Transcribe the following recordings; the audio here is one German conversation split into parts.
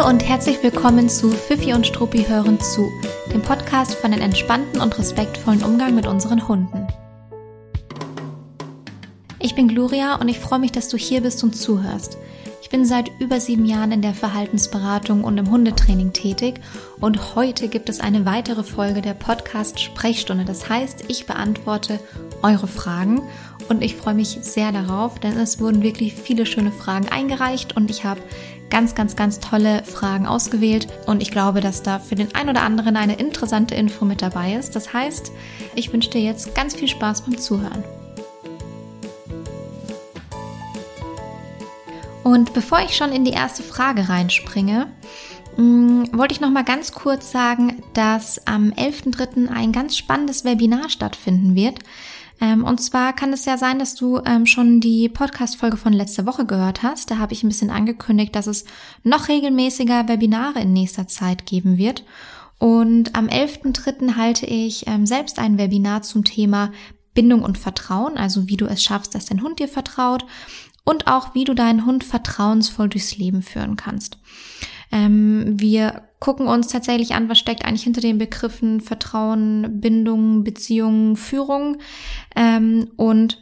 Hallo und herzlich willkommen zu Fifi und Struppi hören zu, dem Podcast für einen entspannten und respektvollen Umgang mit unseren Hunden. Ich bin Gloria und ich freue mich, dass du hier bist und zuhörst. Ich bin seit über sieben Jahren in der Verhaltensberatung und im Hundetraining tätig und heute gibt es eine weitere Folge der Podcast Sprechstunde. Das heißt, ich beantworte eure Fragen und ich freue mich sehr darauf, denn es wurden wirklich viele schöne Fragen eingereicht und ich habe ganz, ganz, ganz tolle Fragen ausgewählt und ich glaube, dass da für den einen oder anderen eine interessante Info mit dabei ist. Das heißt, ich wünsche dir jetzt ganz viel Spaß beim Zuhören. Und bevor ich schon in die erste Frage reinspringe, mm, wollte ich noch mal ganz kurz sagen, dass am 11.3. ein ganz spannendes Webinar stattfinden wird. Ähm, und zwar kann es ja sein, dass du ähm, schon die Podcast-Folge von letzter Woche gehört hast. Da habe ich ein bisschen angekündigt, dass es noch regelmäßiger Webinare in nächster Zeit geben wird. Und am 11.3. halte ich ähm, selbst ein Webinar zum Thema Bindung und Vertrauen, also wie du es schaffst, dass dein Hund dir vertraut und auch wie du deinen Hund vertrauensvoll durchs Leben führen kannst. Ähm, wir gucken uns tatsächlich an, was steckt eigentlich hinter den Begriffen Vertrauen, Bindung, Beziehung, Führung. Ähm, und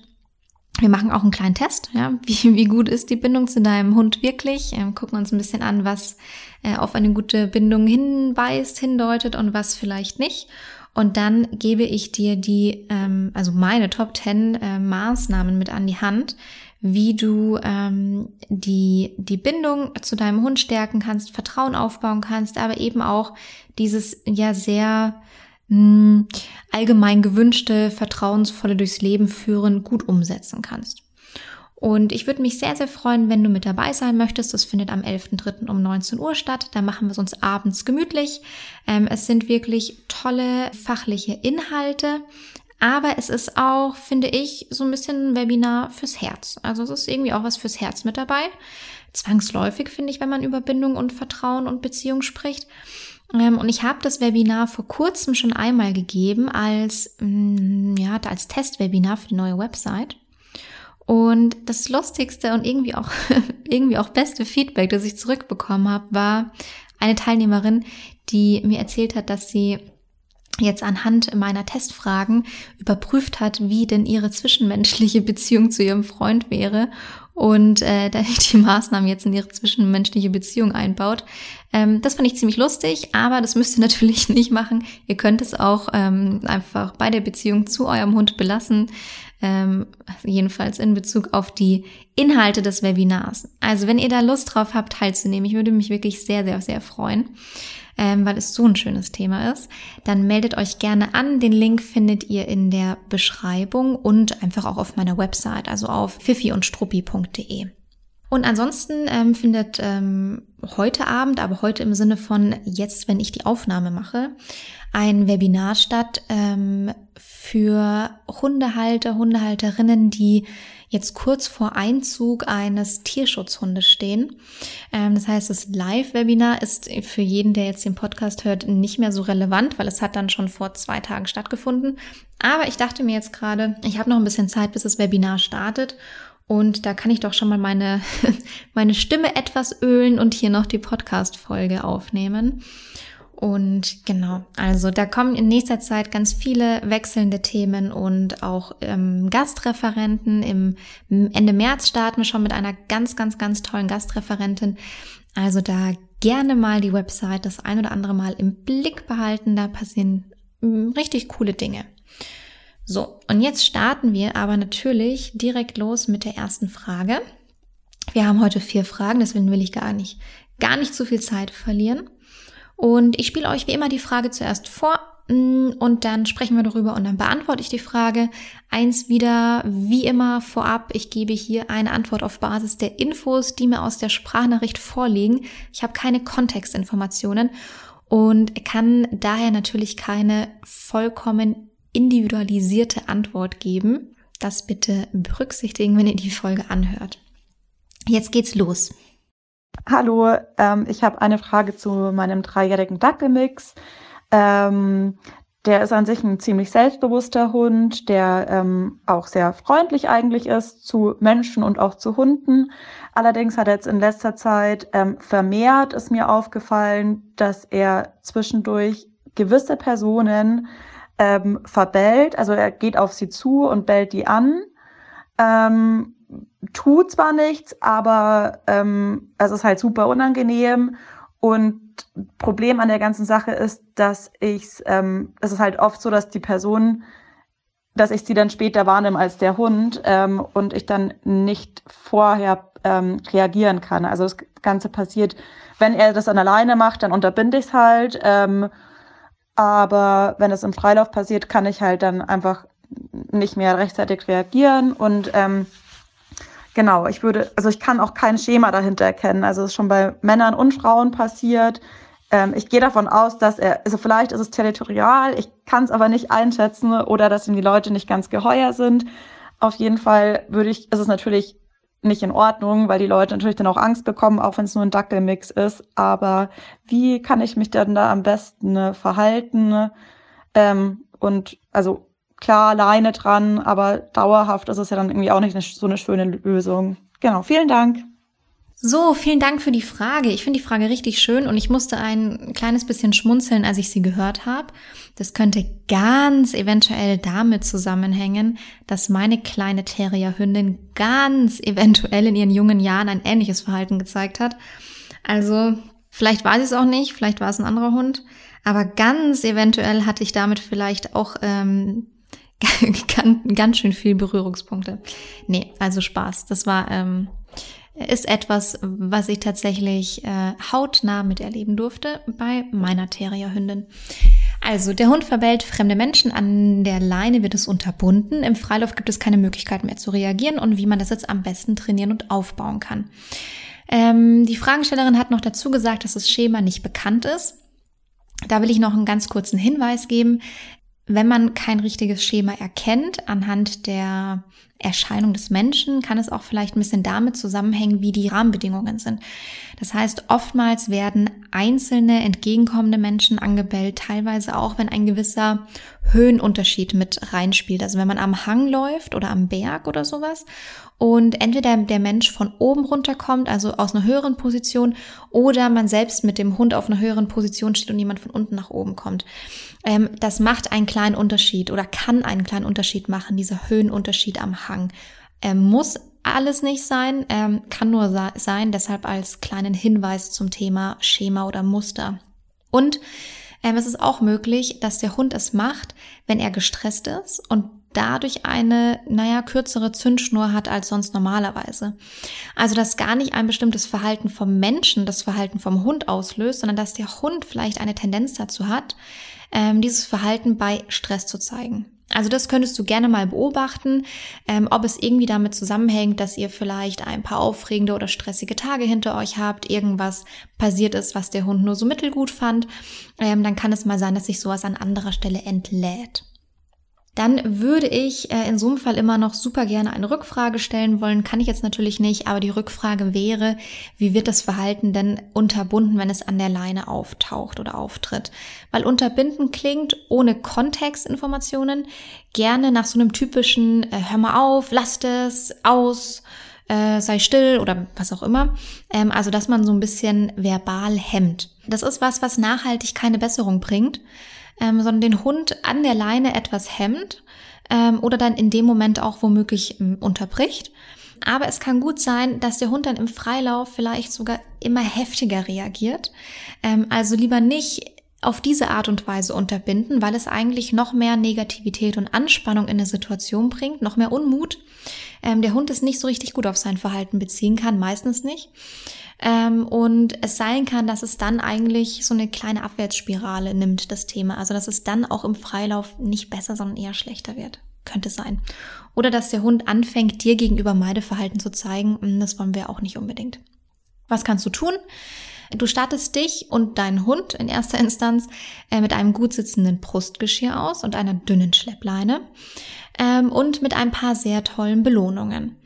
wir machen auch einen kleinen Test, ja, wie, wie gut ist die Bindung zu deinem Hund wirklich, ähm, gucken uns ein bisschen an, was äh, auf eine gute Bindung hinweist, hindeutet und was vielleicht nicht. Und dann gebe ich dir die, ähm, also meine Top 10 äh, Maßnahmen mit an die Hand, wie du ähm, die, die Bindung zu deinem Hund stärken kannst, Vertrauen aufbauen kannst, aber eben auch dieses ja sehr mh, hm, allgemein gewünschte, vertrauensvolle durchs Leben führen gut umsetzen kannst. Und ich würde mich sehr, sehr freuen, wenn du mit dabei sein möchtest. Das findet am 11.3. um 19 Uhr statt. Da machen wir es uns abends gemütlich. Ähm, es sind wirklich tolle fachliche Inhalte. Aber es ist auch, finde ich, so ein bisschen ein Webinar fürs Herz. Also es ist irgendwie auch was fürs Herz mit dabei. Zwangsläufig, finde ich, wenn man über Bindung und Vertrauen und Beziehung spricht. Ähm, und ich habe das Webinar vor kurzem schon einmal gegeben als, mm, ja, als Testwebinar für die neue Website. Und das lustigste und irgendwie auch, irgendwie auch beste Feedback, das ich zurückbekommen habe, war eine Teilnehmerin, die mir erzählt hat, dass sie jetzt anhand meiner Testfragen überprüft hat, wie denn ihre zwischenmenschliche Beziehung zu ihrem Freund wäre und äh, die Maßnahmen jetzt in ihre zwischenmenschliche Beziehung einbaut. Ähm, das fand ich ziemlich lustig, aber das müsst ihr natürlich nicht machen. Ihr könnt es auch ähm, einfach bei der Beziehung zu eurem Hund belassen, ähm, jedenfalls in Bezug auf die Inhalte des Webinars. Also wenn ihr da Lust drauf habt, teilzunehmen, ich würde mich wirklich sehr, sehr, sehr freuen ähm, weil es so ein schönes Thema ist, dann meldet euch gerne an. Den Link findet ihr in der Beschreibung und einfach auch auf meiner Website, also auf fifiundstruppi.de. Und ansonsten ähm, findet ähm, heute Abend, aber heute im Sinne von jetzt, wenn ich die Aufnahme mache, ein Webinar statt ähm, für Hundehalter, Hundehalterinnen, die jetzt kurz vor Einzug eines Tierschutzhundes stehen. Ähm, das heißt, das Live-Webinar ist für jeden, der jetzt den Podcast hört, nicht mehr so relevant, weil es hat dann schon vor zwei Tagen stattgefunden. Aber ich dachte mir jetzt gerade, ich habe noch ein bisschen Zeit, bis das Webinar startet. Und da kann ich doch schon mal meine, meine Stimme etwas ölen und hier noch die Podcast-Folge aufnehmen. Und genau, also da kommen in nächster Zeit ganz viele wechselnde Themen und auch ähm, Gastreferenten. Im Ende März starten wir schon mit einer ganz, ganz, ganz tollen Gastreferentin. Also da gerne mal die Website das ein oder andere Mal im Blick behalten. Da passieren ähm, richtig coole Dinge. So, und jetzt starten wir aber natürlich direkt los mit der ersten Frage. Wir haben heute vier Fragen, deswegen will ich gar nicht, gar nicht zu viel Zeit verlieren. Und ich spiele euch wie immer die Frage zuerst vor mm, und dann sprechen wir darüber und dann beantworte ich die Frage. Eins wieder, wie immer vorab, ich gebe hier eine Antwort auf Basis der Infos, die mir aus der Sprachnachricht vorliegen. Ich habe keine Kontextinformationen und kann daher natürlich keine vollkommen individualisierte Antwort geben. Das bitte berücksichtigen, wenn ihr die Folge anhört. Jetzt geht's los. Hallo, ähm, ich habe eine Frage zu meinem dreijährigen Dackelmix. Ähm, der ist an sich ein ziemlich selbstbewusster Hund, der ähm, auch sehr freundlich eigentlich ist zu Menschen und auch zu Hunden. Allerdings hat er jetzt in letzter Zeit ähm, vermehrt, ist mir aufgefallen, dass er zwischendurch gewisse Personen ähm, verbellt. Also er geht auf sie zu und bellt die an. Ähm, tut zwar nichts, aber ähm, es ist halt super unangenehm. Und Problem an der ganzen Sache ist, dass ich, ähm, es ist halt oft so, dass die Person, dass ich sie dann später wahrnehme als der Hund ähm, und ich dann nicht vorher ähm, reagieren kann. Also das Ganze passiert, wenn er das dann alleine macht, dann unterbinde ich es halt. Ähm, aber wenn es im Freilauf passiert, kann ich halt dann einfach nicht mehr rechtzeitig reagieren und ähm, Genau, ich würde, also ich kann auch kein Schema dahinter erkennen. Also es ist schon bei Männern und Frauen passiert. Ähm, ich gehe davon aus, dass er, also vielleicht ist es territorial, ich kann es aber nicht einschätzen oder dass ihm die Leute nicht ganz geheuer sind. Auf jeden Fall würde ich, ist es natürlich nicht in Ordnung, weil die Leute natürlich dann auch Angst bekommen, auch wenn es nur ein Dackelmix ist. Aber wie kann ich mich dann da am besten äh, verhalten? Ähm, und also klar Leine dran, aber dauerhaft ist es ja dann irgendwie auch nicht eine, so eine schöne Lösung. Genau, vielen Dank. So, vielen Dank für die Frage. Ich finde die Frage richtig schön und ich musste ein kleines bisschen schmunzeln, als ich sie gehört habe. Das könnte ganz eventuell damit zusammenhängen, dass meine kleine Terrierhündin ganz eventuell in ihren jungen Jahren ein ähnliches Verhalten gezeigt hat. Also, vielleicht war sie es auch nicht, vielleicht war es ein anderer Hund, aber ganz eventuell hatte ich damit vielleicht auch ähm, ganz, schön viel Berührungspunkte. Nee, also Spaß. Das war, ähm, ist etwas, was ich tatsächlich äh, hautnah miterleben durfte bei meiner Terrierhündin. Also, der Hund verbellt fremde Menschen, an der Leine wird es unterbunden. Im Freilauf gibt es keine Möglichkeit mehr zu reagieren und wie man das jetzt am besten trainieren und aufbauen kann. Ähm, die Fragestellerin hat noch dazu gesagt, dass das Schema nicht bekannt ist. Da will ich noch einen ganz kurzen Hinweis geben wenn man kein richtiges Schema erkennt anhand der Erscheinung des Menschen, kann es auch vielleicht ein bisschen damit zusammenhängen, wie die Rahmenbedingungen sind. Das heißt, oftmals werden einzelne entgegenkommende Menschen angebellt, teilweise auch, wenn ein gewisser Höhenunterschied mit reinspielt. Also wenn man am Hang läuft oder am Berg oder sowas und entweder der Mensch von oben runterkommt, also aus einer höheren Position, oder man selbst mit dem Hund auf einer höheren Position steht und jemand von unten nach oben kommt. Ähm, das macht einen kleinen Unterschied oder kann einen kleinen Unterschied machen, dieser Höhenunterschied am Hang. Ähm, muss alles nicht sein, ähm, kann nur sein, deshalb als kleinen Hinweis zum Thema Schema oder Muster. Und ähm, es ist auch möglich, dass der Hund es macht, wenn er gestresst ist und dadurch eine, naja, kürzere Zündschnur hat als sonst normalerweise. Also, dass gar nicht ein bestimmtes Verhalten vom Menschen das Verhalten vom Hund auslöst, sondern dass der Hund vielleicht eine Tendenz dazu hat, ähm, dieses Verhalten bei Stress zu zeigen. Also das könntest du gerne mal beobachten, ähm, ob es irgendwie damit zusammenhängt, dass ihr vielleicht ein paar aufregende oder stressige Tage hinter euch habt, irgendwas passiert ist, was der Hund nur so mittelgut fand. Ähm, dann kann es mal sein, dass sich sowas an anderer Stelle entlädt dann würde ich äh, in so einem Fall immer noch super gerne eine Rückfrage stellen wollen. Kann ich jetzt natürlich nicht, aber die Rückfrage wäre, wie wird das Verhalten denn unterbunden, wenn es an der Leine auftaucht oder auftritt? Weil unterbinden klingt ohne Kontextinformationen gerne nach so einem typischen äh, Hör mal auf, lasst es, aus, äh, sei still oder was auch immer. Ähm, also dass man so ein bisschen verbal hemmt. Das ist was, was nachhaltig keine Besserung bringt ähm, sondern den Hund an der Leine etwas hemmt ähm, oder dann in dem Moment auch womöglich ähm, unterbricht. Aber es kann gut sein, dass der Hund dann im Freilauf vielleicht sogar immer heftiger reagiert. Ähm, also lieber nicht auf diese Art und Weise unterbinden, weil es eigentlich noch mehr Negativität und Anspannung in eine Situation bringt, noch mehr Unmut. Ähm, der Hund es nicht so richtig gut auf sein Verhalten beziehen kann, meistens nicht. Ähm, und es sein kann, dass es dann eigentlich so eine kleine Abwärtsspirale nimmt, das Thema. Also dass es dann auch im Freilauf nicht besser, sondern eher schlechter wird. Könnte sein. Oder dass der Hund anfängt, dir gegenüber Meideverhalten zu zeigen. Hm, das wollen wir auch nicht unbedingt. Was kannst du tun? Du startest dich und deinen Hund in erster Instanz äh, mit einem gut sitzenden Brustgeschirr aus und einer dünnen Schleppleine ähm, und mit ein paar sehr tollen Belohnungen.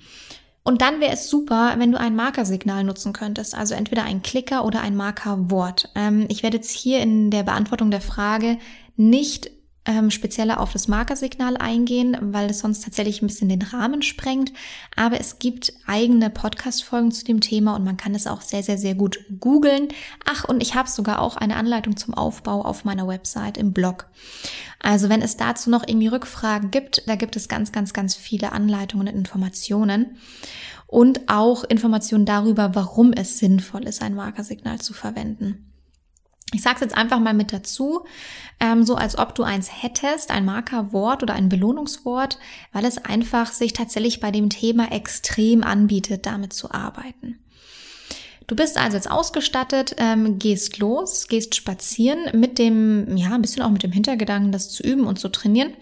Und dann wäre es super, wenn du ein Markersignal nutzen könntest, also entweder ein Klicker oder ein Markerwort. Ähm, ich werde jetzt hier in der Beantwortung der Frage nicht ähm, spezieller auf das Markersignal eingehen, weil es sonst tatsächlich ein bisschen den Rahmen sprengt. Aber es gibt eigene Podcast-Folgen zu dem Thema und man kann es auch sehr, sehr, sehr gut googeln. Ach, und ich habe sogar auch eine Anleitung zum Aufbau auf meiner Website im Blog. Also wenn es dazu noch irgendwie Rückfragen gibt, da gibt es ganz, ganz, ganz viele Anleitungen und Informationen. Und auch Informationen darüber, warum es sinnvoll ist, ein Markersignal zu verwenden. Ich sage es jetzt einfach mal mit dazu, ähm, so als ob du eins hättest, ein Markerwort oder ein Belohnungswort, weil es einfach sich tatsächlich bei dem Thema extrem anbietet, damit zu arbeiten. Du bist also jetzt ausgestattet, ähm, gehst los, gehst spazieren mit dem, ja, ein bisschen auch mit dem Hintergedanken, das zu üben und zu trainieren.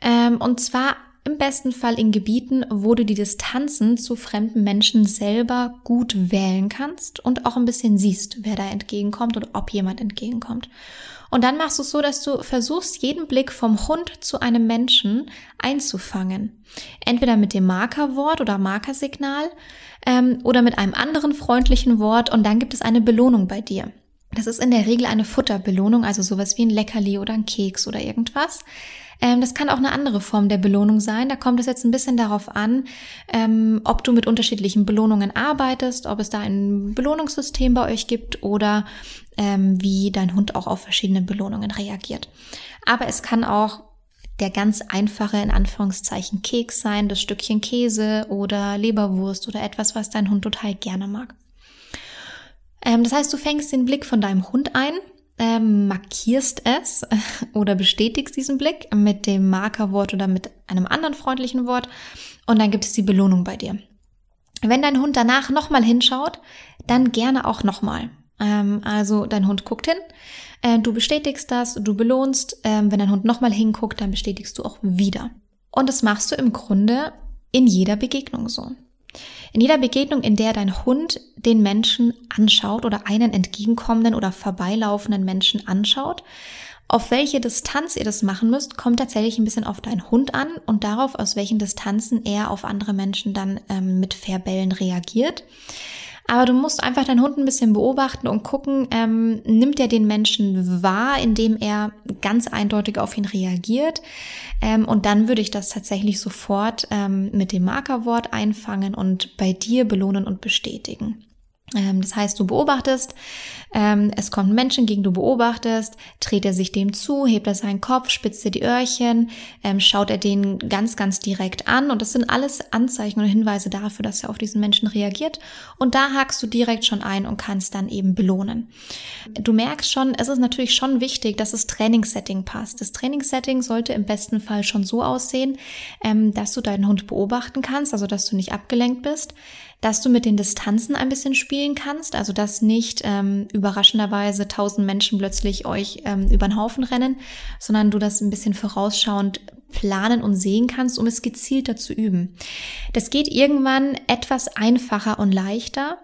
Ähm, und zwar im besten Fall in Gebieten, wo du die Distanzen zu fremden Menschen selber gut wählen kannst und auch ein bisschen siehst, wer da entgegenkommt oder ob jemand entgegenkommt. Und dann machst du es so, dass du versuchst, jeden Blick vom Hund zu einem Menschen einzufangen. Entweder mit dem Markerwort oder Markersignal ähm, oder mit einem anderen freundlichen Wort und dann gibt es eine Belohnung bei dir. Das ist in der Regel eine Futterbelohnung, also sowas wie ein Leckerli oder ein Keks oder irgendwas. Ähm, das kann auch eine andere Form der Belohnung sein. Da kommt es jetzt ein bisschen darauf an, ähm, ob du mit unterschiedlichen Belohnungen arbeitest, ob es da ein Belohnungssystem bei euch gibt oder ähm, wie dein Hund auch auf verschiedene Belohnungen reagiert. Aber es kann auch der ganz einfache, in Anführungszeichen, Keks sein, das Stückchen Käse oder Leberwurst oder etwas, was dein Hund total gerne mag. Ähm, das heißt, du fängst den Blick von deinem Hund ein ähm, markierst es oder bestätigst diesen Blick mit dem Markerwort oder mit einem anderen freundlichen Wort und dann gibt es die Belohnung bei dir. Wenn dein Hund danach nochmal hinschaut, dann gerne auch nochmal. Ähm, also dein Hund guckt hin, äh, du bestätigst das, du belohnst. Ähm, wenn dein Hund nochmal hinguckt, dann bestätigst du auch wieder. Und das machst du im Grunde in jeder Begegnung so. In jeder Begegnung, in der dein Hund den Menschen anschaut oder einen entgegenkommenden oder vorbeilaufenden Menschen anschaut, auf welche Distanz ihr das machen müsst, kommt tatsächlich ein bisschen auf deinen Hund an und darauf, aus welchen Distanzen er auf andere Menschen dann ähm, mit Verbellen reagiert. Aber du musst einfach deinen Hund ein bisschen beobachten und gucken, ähm, nimmt er den Menschen wahr, indem er ganz eindeutig auf ihn reagiert. Ähm, und dann würde ich das tatsächlich sofort ähm, mit dem Markerwort einfangen und bei dir belohnen und bestätigen. Ähm, das heißt, du beobachtest, ähm, es kommt ein Mensch entgegen, du beobachtest, dreht er sich dem zu, hebt er seinen Kopf, spitzt er die Öhrchen, ähm, schaut er den ganz, ganz direkt an und das sind alles Anzeichen oder Hinweise dafür, dass er auf diesen Menschen reagiert und da hakst du direkt schon ein und kannst dann eben belohnen. Du merkst schon, es ist natürlich schon wichtig, dass das Trainingssetting passt. Das Trainingssetting sollte im besten Fall schon so aussehen, dass du deinen Hund beobachten kannst, also dass du nicht abgelenkt bist, dass du mit den Distanzen ein bisschen spielen kannst, also dass nicht ähm, überraschenderweise tausend Menschen plötzlich euch ähm, über den Haufen rennen, sondern du das ein bisschen vorausschauend planen und sehen kannst, um es gezielter zu üben. Das geht irgendwann etwas einfacher und leichter,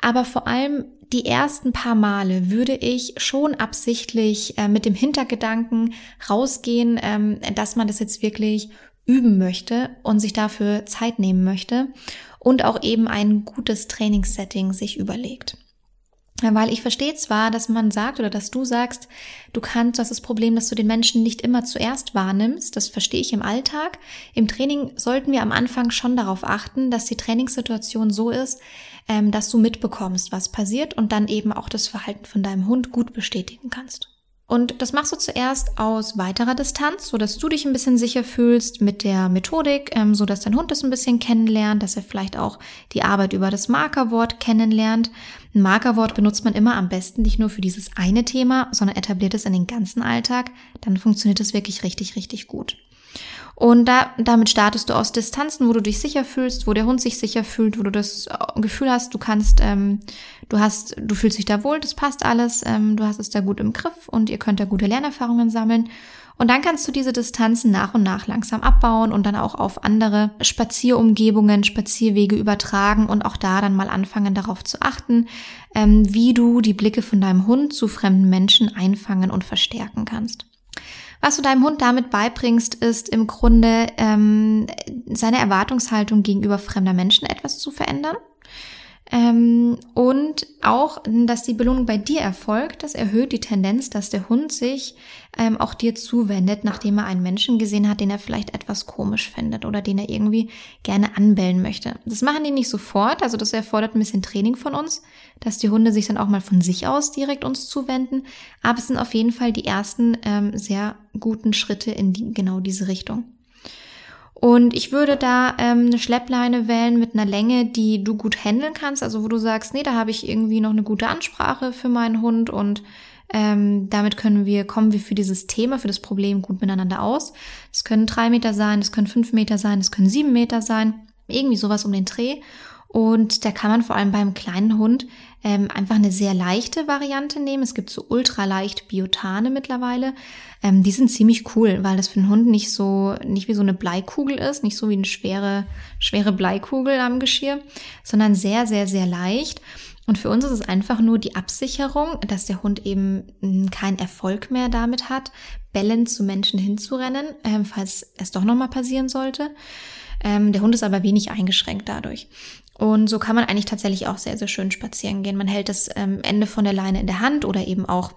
aber vor allem die ersten paar Male würde ich schon absichtlich äh, mit dem Hintergedanken rausgehen, ähm, dass man das jetzt wirklich üben möchte und sich dafür Zeit nehmen möchte und auch eben ein gutes Trainingssetting sich überlegt. Weil ich verstehe zwar, dass man sagt oder dass du sagst, du kannst, du hast das Problem, dass du den Menschen nicht immer zuerst wahrnimmst. Das verstehe ich im Alltag. Im Training sollten wir am Anfang schon darauf achten, dass die Trainingssituation so ist, ähm, dass du mitbekommst, was passiert und dann eben auch das Verhalten von deinem Hund gut bestätigen kannst. Und das machst du zuerst aus weiterer Distanz, so dass du dich ein bisschen sicher fühlst mit der Methodik, ähm, so dass dein Hund das ein bisschen kennenlernt, dass er vielleicht auch die Arbeit über das Markerwort kennenlernt. Ein Markerwort benutzt man immer am besten nicht nur für dieses eine Thema, sondern etabliert es in den ganzen Alltag. Dann funktioniert es wirklich richtig, richtig gut. Und da, damit startest du aus Distanzen, wo du dich sicher fühlst, wo der Hund sich sicher fühlt, wo du das äh, Gefühl hast, du kannst, ähm, du hast, du fühlst dich da wohl, das passt alles, ähm, du hast es da gut im Griff und ihr könnt da gute Lernerfahrungen sammeln. Und dann kannst du diese Distanzen nach und nach langsam abbauen und dann auch auf andere Spazierumgebungen, Spazierwege übertragen und auch da dann mal anfangen darauf zu achten, ähm, wie du die Blicke von deinem Hund zu fremden Menschen einfangen und verstärken kannst. Was du deinem Hund damit beibringst, ist im Grunde ähm, seine Erwartungshaltung gegenüber fremder Menschen etwas zu verändern. Ähm, und auch, dass die Belohnung bei dir erfolgt, das erhöht die Tendenz, dass der Hund sich ähm, auch dir zuwendet, nachdem er einen Menschen gesehen hat, den er vielleicht etwas komisch findet oder den er irgendwie gerne anbellen möchte. Das machen die nicht sofort, also das erfordert ein bisschen Training von uns, dass die Hunde sich dann auch mal von sich aus direkt uns zuwenden. Aber es sind auf jeden Fall die ersten ähm, sehr guten Schritte in die, genau diese Richtung. Und ich würde da ähm, eine Schleppleine wählen mit einer Länge, die du gut handeln kannst. Also wo du sagst, nee, da habe ich irgendwie noch eine gute Ansprache für meinen Hund und ähm, damit können wir, kommen wir für dieses Thema, für das Problem gut miteinander aus. Es können drei Meter sein, es können fünf Meter sein, es können sieben Meter sein. Irgendwie sowas um den Dreh. Und da kann man vor allem beim kleinen Hund ähm, einfach eine sehr leichte Variante nehmen. Es gibt so ultraleicht Biotane mittlerweile. Ähm, die sind ziemlich cool, weil das für den Hund nicht so, nicht wie so eine Bleikugel ist, nicht so wie eine schwere, schwere Bleikugel am Geschirr, sondern sehr, sehr, sehr leicht. Und für uns ist es einfach nur die Absicherung, dass der Hund eben hm, keinen Erfolg mehr damit hat, bellend zu Menschen hinzurennen, äh, falls es doch nochmal passieren sollte. Ähm, der Hund ist aber wenig eingeschränkt dadurch. Und so kann man eigentlich tatsächlich auch sehr, sehr schön spazieren gehen. Man hält das ähm, Ende von der Leine in der Hand oder eben auch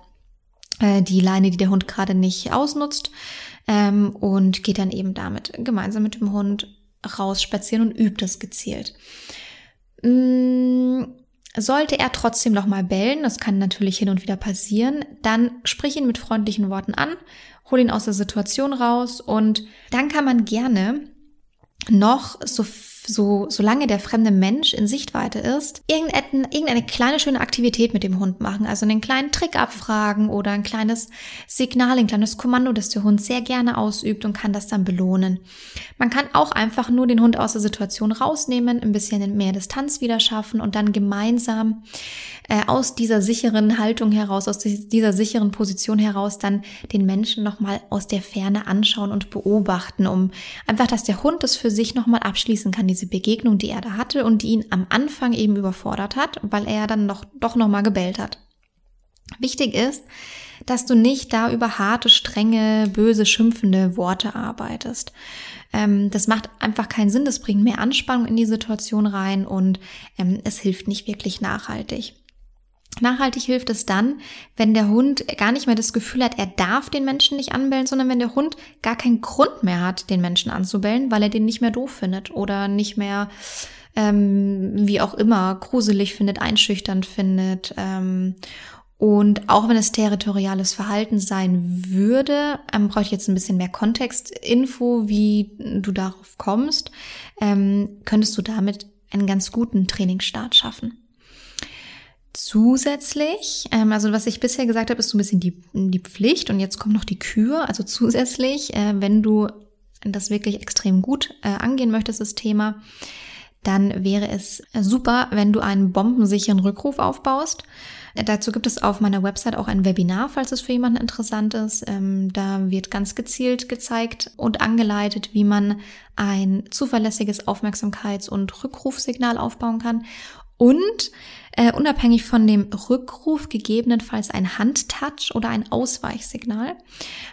äh, die Leine, die der Hund gerade nicht ausnutzt ähm, und geht dann eben damit gemeinsam mit dem Hund raus spazieren und übt das gezielt. Mm, sollte er trotzdem noch mal bellen, das kann natürlich hin und wieder passieren, dann sprich ihn mit freundlichen Worten an, hol ihn aus der Situation raus und dann kann man gerne noch so so, solange der fremde Mensch in Sichtweite ist, irgendeine, irgendeine kleine schöne Aktivität mit dem Hund machen. Also einen kleinen Trick abfragen oder ein kleines Signal, ein kleines Kommando, das der Hund sehr gerne ausübt und kann das dann belohnen. Man kann auch einfach nur den Hund aus der Situation rausnehmen, ein bisschen mehr Distanz wieder schaffen und dann gemeinsam äh, aus dieser sicheren Haltung heraus, aus dieser sicheren Position heraus dann den Menschen nochmal aus der Ferne anschauen und beobachten, um einfach, dass der Hund es für sich nochmal abschließen kann, diese Begegnung, die er da hatte und die ihn am Anfang eben überfordert hat, weil er dann noch, doch nochmal gebellt hat. Wichtig ist, dass du nicht da über harte, strenge, böse, schimpfende Worte arbeitest. Ähm, das macht einfach keinen Sinn, das bringt mehr Anspannung in die Situation rein und ähm, es hilft nicht wirklich nachhaltig. Nachhaltig hilft es dann, wenn der Hund gar nicht mehr das Gefühl hat, er darf den Menschen nicht anbellen, sondern wenn der Hund gar keinen Grund mehr hat, den Menschen anzubellen, weil er den nicht mehr doof findet oder nicht mehr, ähm, wie auch immer, gruselig findet, einschüchternd findet. Ähm, und auch wenn es territoriales Verhalten sein würde, ähm, brauche ich jetzt ein bisschen mehr Kontextinfo, wie du darauf kommst, ähm, könntest du damit einen ganz guten Trainingsstart schaffen. Zusätzlich, ähm, also was ich bisher gesagt habe, ist so ein bisschen die, die Pflicht und jetzt kommt noch die Kür. Also zusätzlich, äh, wenn du das wirklich extrem gut äh, angehen möchtest, das Thema, dann wäre es super, wenn du einen bombensicheren Rückruf aufbaust. Äh, dazu gibt es auf meiner Website auch ein Webinar, falls es für jemanden interessant ist. Ähm, da wird ganz gezielt gezeigt und angeleitet, wie man ein zuverlässiges Aufmerksamkeits- und Rückrufsignal aufbauen kann. Und äh, unabhängig von dem Rückruf gegebenenfalls ein Handtouch oder ein Ausweichsignal,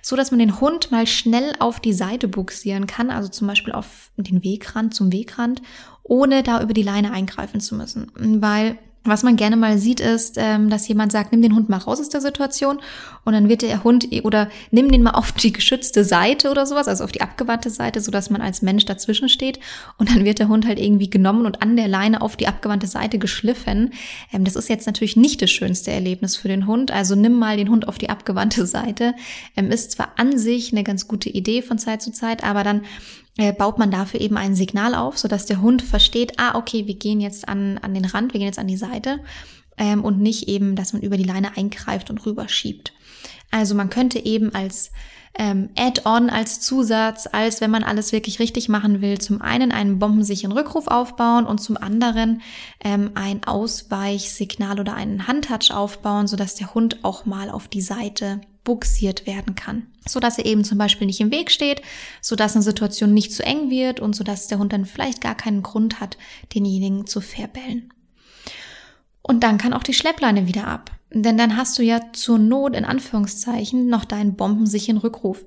so dass man den Hund mal schnell auf die Seite buxieren kann, also zum Beispiel auf den Wegrand zum Wegrand, ohne da über die Leine eingreifen zu müssen, weil was man gerne mal sieht, ist, ähm, dass jemand sagt, nimm den Hund mal raus aus der Situation und dann wird der Hund oder nimm den mal auf die geschützte Seite oder sowas, also auf die abgewandte Seite, so dass man als Mensch dazwischen steht und dann wird der Hund halt irgendwie genommen und an der Leine auf die abgewandte Seite geschliffen. Ähm, das ist jetzt natürlich nicht das schönste Erlebnis für den Hund, also nimm mal den Hund auf die abgewandte Seite. Ähm, ist zwar an sich eine ganz gute Idee von Zeit zu Zeit, aber dann baut man dafür eben ein Signal auf, sodass der Hund versteht, ah, okay, wir gehen jetzt an, an den Rand, wir gehen jetzt an die Seite ähm, und nicht eben, dass man über die Leine eingreift und rüberschiebt. Also man könnte eben als ähm, Add-on, als Zusatz, als wenn man alles wirklich richtig machen will, zum einen einen bombensicheren Rückruf aufbauen und zum anderen ähm, ein Ausweichsignal oder einen Handtouch aufbauen, sodass der Hund auch mal auf die Seite buxiert werden kann. So dass er eben zum Beispiel nicht im Weg steht, so dass eine Situation nicht zu eng wird und so dass der Hund dann vielleicht gar keinen Grund hat, denjenigen zu verbellen. Und dann kann auch die Schleppleine wieder ab. Denn dann hast du ja zur Not in Anführungszeichen noch deinen bombensicheren Rückruf.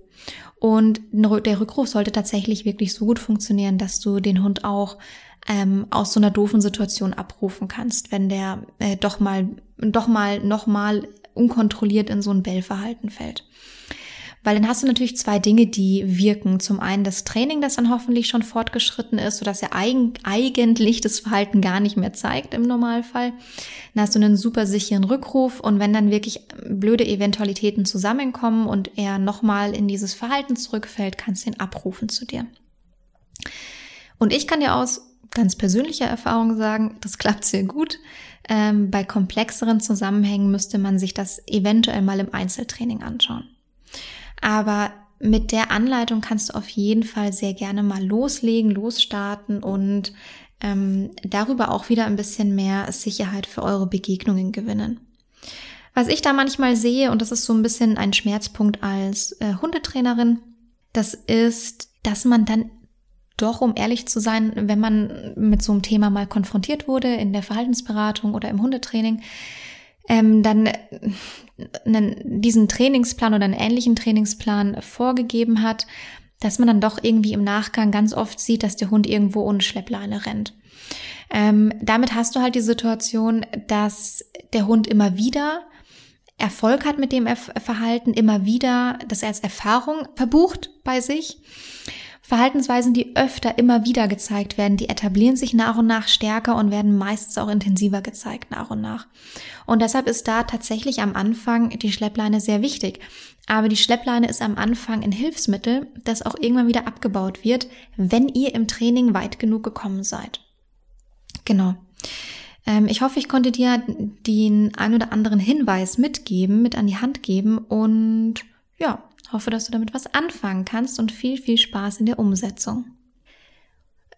Und der Rückruf sollte tatsächlich wirklich so gut funktionieren, dass du den Hund auch ähm, aus so einer doofen Situation abrufen kannst, wenn der äh, doch mal, doch mal, noch mal unkontrolliert in so ein Bellverhalten fällt. Weil dann hast du natürlich zwei Dinge, die wirken. Zum einen das Training, das dann hoffentlich schon fortgeschritten ist, sodass er eigen, eigentlich das Verhalten gar nicht mehr zeigt im Normalfall. Dann hast du einen super sicheren Rückruf und wenn dann wirklich blöde Eventualitäten zusammenkommen und er nochmal in dieses Verhalten zurückfällt, kannst du ihn abrufen zu dir. Und ich kann dir aus ganz persönlicher Erfahrung sagen, das klappt sehr gut. Ähm, bei komplexeren Zusammenhängen müsste man sich das eventuell mal im Einzeltraining anschauen. Aber mit der Anleitung kannst du auf jeden Fall sehr gerne mal loslegen, losstarten und ähm, darüber auch wieder ein bisschen mehr Sicherheit für eure Begegnungen gewinnen. Was ich da manchmal sehe, und das ist so ein bisschen ein Schmerzpunkt als äh, Hundetrainerin, das ist, dass man dann doch, um ehrlich zu sein, wenn man mit so einem Thema mal konfrontiert wurde in der Verhaltensberatung oder im Hundetraining, ähm, dann einen, diesen Trainingsplan oder einen ähnlichen Trainingsplan vorgegeben hat, dass man dann doch irgendwie im Nachgang ganz oft sieht, dass der Hund irgendwo ohne Schleppleine rennt. Ähm, damit hast du halt die Situation, dass der Hund immer wieder Erfolg hat mit dem Verhalten, immer wieder das als Erfahrung verbucht bei sich Verhaltensweisen, die öfter immer wieder gezeigt werden, die etablieren sich nach und nach stärker und werden meistens auch intensiver gezeigt nach und nach. Und deshalb ist da tatsächlich am Anfang die Schleppleine sehr wichtig. Aber die Schleppleine ist am Anfang ein Hilfsmittel, das auch irgendwann wieder abgebaut wird, wenn ihr im Training weit genug gekommen seid. Genau. Ähm, ich hoffe, ich konnte dir den ein oder anderen Hinweis mitgeben, mit an die Hand geben und ja, Hoffe, dass du damit was anfangen kannst und viel, viel Spaß in der Umsetzung.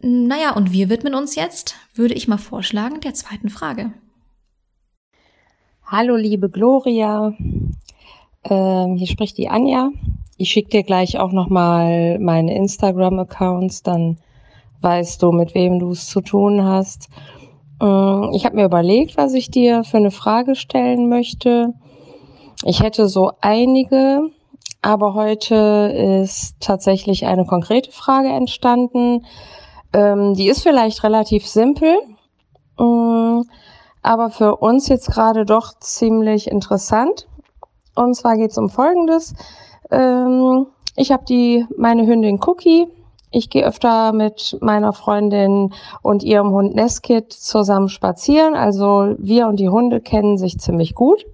Naja, und wir widmen uns jetzt, würde ich mal vorschlagen, der zweiten Frage. Hallo, liebe Gloria. Ähm, hier spricht die Anja. Ich schicke dir gleich auch nochmal meine Instagram-Accounts, dann weißt du, mit wem du es zu tun hast. Ähm, ich habe mir überlegt, was ich dir für eine Frage stellen möchte. Ich hätte so einige, aber heute ist tatsächlich eine konkrete Frage entstanden. Ähm, die ist vielleicht relativ simpel, ähm, aber für uns jetzt gerade doch ziemlich interessant. Und zwar geht es um Folgendes. Ähm, ich habe die meine Hündin Cookie. Ich gehe öfter mit meiner Freundin und ihrem Hund Neskit zusammen spazieren. Also wir und die Hunde kennen sich ziemlich gut.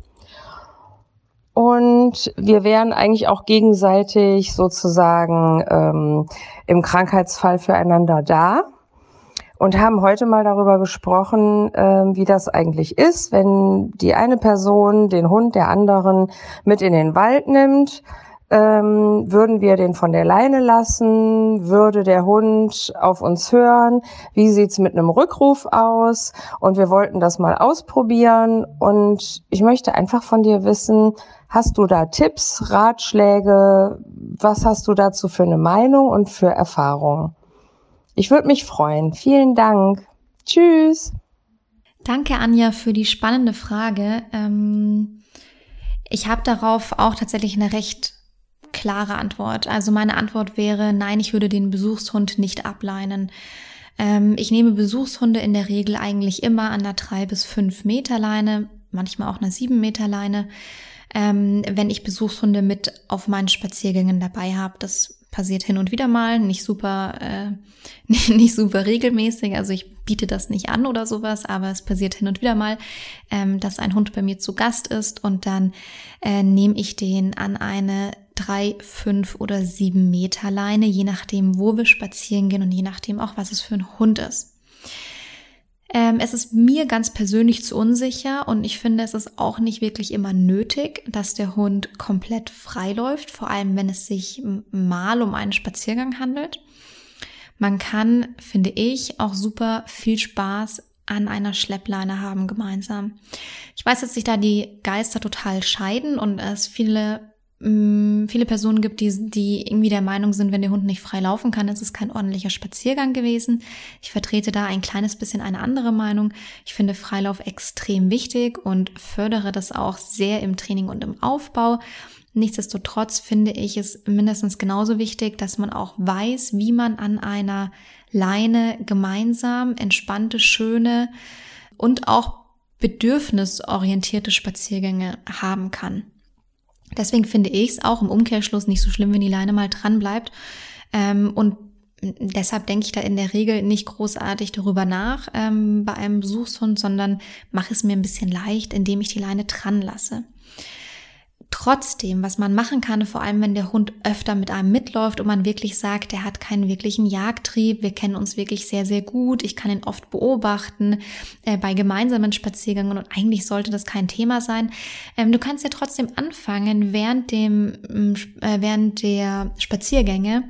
Und wir wären eigentlich auch gegenseitig sozusagen ähm, im Krankheitsfall füreinander da und haben heute mal darüber gesprochen, äh, wie das eigentlich ist, wenn die eine Person den Hund der anderen mit in den Wald nimmt. Ähm, würden wir den von der Leine lassen? Würde der Hund auf uns hören? Wie sieht's mit einem Rückruf aus? Und wir wollten das mal ausprobieren. Und ich möchte einfach von dir wissen, Hast du da Tipps, Ratschläge? Was hast du dazu für eine Meinung und für Erfahrungen? Ich würde mich freuen. Vielen Dank. Tschüss. Danke, Anja, für die spannende Frage. Ähm, ich habe darauf auch tatsächlich eine recht klare Antwort. Also meine Antwort wäre, nein, ich würde den Besuchshund nicht ableinen. Ähm, ich nehme Besuchshunde in der Regel eigentlich immer an der drei bis fünf Meter Leine, manchmal auch einer sieben Meter Leine ähm, wenn ich Besuchshunde mit auf meinen Spaziergängen dabei habe. Das passiert hin und wieder mal, nicht super, äh, nicht, super regelmäßig. Also ich biete das nicht an oder sowas, aber es passiert hin und wieder mal, ähm, dass ein Hund bei mir zu Gast ist und dann äh, nehme ich den an eine drei, fünf oder sieben Meter Leine, je nachdem, wo wir spazieren gehen und je nachdem auch, was es für ein Hund ist. Ähm, es ist mir ganz persönlich zu unsicher und ich finde, es ist auch nicht wirklich immer nötig, dass der Hund komplett frei läuft, vor allem wenn es sich mal um einen Spaziergang handelt. Man kann, finde ich, auch super viel Spaß an einer Schleppleine haben gemeinsam. Ich weiß, dass sich da die Geister total scheiden und es viele viele Personen gibt, die, die irgendwie der Meinung sind, wenn der Hund nicht frei laufen kann, ist es kein ordentlicher Spaziergang gewesen. Ich vertrete da ein kleines bisschen eine andere Meinung. Ich finde Freilauf extrem wichtig und fördere das auch sehr im Training und im Aufbau. Nichtsdestotrotz finde ich es mindestens genauso wichtig, dass man auch weiß, wie man an einer Leine gemeinsam entspannte, schöne und auch bedürfnisorientierte Spaziergänge haben kann. Deswegen finde ich es auch im Umkehrschluss nicht so schlimm, wenn die Leine mal dran bleibt. Ähm, und deshalb denke ich da in der Regel nicht großartig darüber nach ähm, bei einem Besuchshund, sondern mache es mir ein bisschen leicht, indem ich die Leine dran lasse. Trotzdem, was man machen kann, vor allem wenn der Hund öfter mit einem mitläuft und man wirklich sagt, der hat keinen wirklichen Jagdtrieb, wir kennen uns wirklich sehr, sehr gut, ich kann ihn oft beobachten äh, bei gemeinsamen Spaziergängen und eigentlich sollte das kein Thema sein. Ähm, du kannst ja trotzdem anfangen, während dem, äh, während der Spaziergänge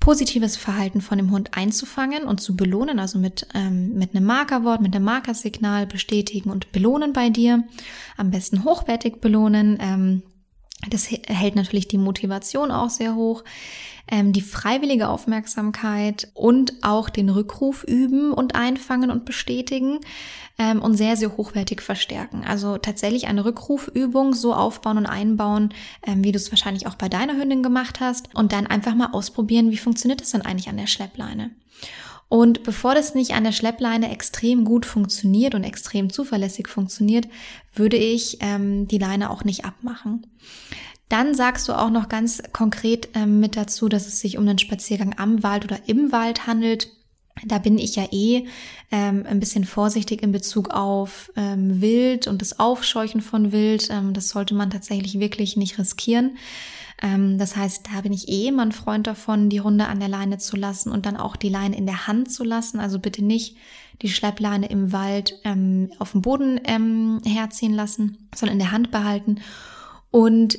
positives Verhalten von dem Hund einzufangen und zu belohnen, also mit, ähm, mit einem Markerwort, mit einem Markersignal bestätigen und belohnen bei dir. Am besten hochwertig belohnen. Ähm, das hält natürlich die Motivation auch sehr hoch. Ähm, die freiwillige Aufmerksamkeit und auch den Rückruf üben und einfangen und bestätigen ähm, und sehr, sehr hochwertig verstärken. Also tatsächlich eine Rückrufübung so aufbauen und einbauen, ähm, wie du es wahrscheinlich auch bei deiner Hündin gemacht hast und dann einfach mal ausprobieren, wie funktioniert das denn eigentlich an der Schleppleine. Und bevor das nicht an der Schleppleine extrem gut funktioniert und extrem zuverlässig funktioniert, würde ich ähm, die Leine auch nicht abmachen. Dann sagst du auch noch ganz konkret ähm, mit dazu, dass es sich um einen Spaziergang am Wald oder im Wald handelt. Da bin ich ja eh ähm, ein bisschen vorsichtig in Bezug auf ähm, Wild und das Aufscheuchen von Wild. Ähm, das sollte man tatsächlich wirklich nicht riskieren. Ähm, das heißt, da bin ich eh immer ein Freund davon, die Hunde an der Leine zu lassen und dann auch die Leine in der Hand zu lassen. Also bitte nicht die Schleppleine im Wald ähm, auf dem Boden ähm, herziehen lassen, sondern in der Hand behalten. Und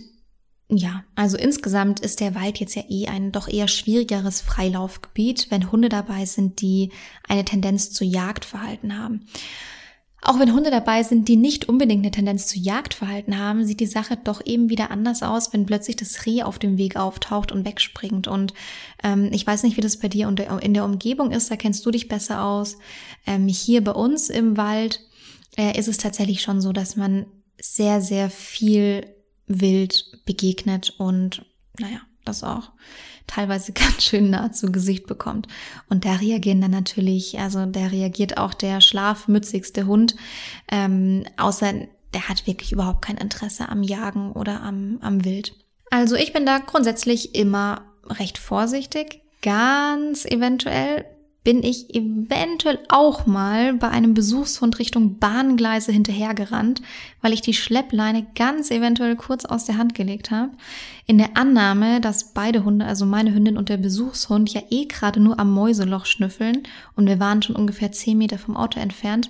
ja, also insgesamt ist der Wald jetzt ja eh ein doch eher schwierigeres Freilaufgebiet, wenn Hunde dabei sind, die eine Tendenz zu Jagdverhalten haben. Auch wenn Hunde dabei sind, die nicht unbedingt eine Tendenz zu Jagdverhalten haben, sieht die Sache doch eben wieder anders aus, wenn plötzlich das Reh auf dem Weg auftaucht und wegspringt. Und ähm, ich weiß nicht, wie das bei dir in der Umgebung ist, da kennst du dich besser aus. Ähm, hier bei uns im Wald äh, ist es tatsächlich schon so, dass man sehr, sehr viel wild begegnet und naja, das auch teilweise ganz schön nah zu Gesicht bekommt. Und da reagieren dann natürlich, also da reagiert auch der schlafmützigste Hund, ähm, außer der hat wirklich überhaupt kein Interesse am Jagen oder am, am Wild. Also ich bin da grundsätzlich immer recht vorsichtig. Ganz eventuell bin ich eventuell auch mal bei einem Besuchshund Richtung Bahngleise hinterhergerannt, weil ich die Schleppleine ganz eventuell kurz aus der Hand gelegt habe. In der Annahme, dass beide Hunde, also meine Hündin und der Besuchshund, ja eh gerade nur am Mäuseloch schnüffeln und wir waren schon ungefähr zehn Meter vom Auto entfernt.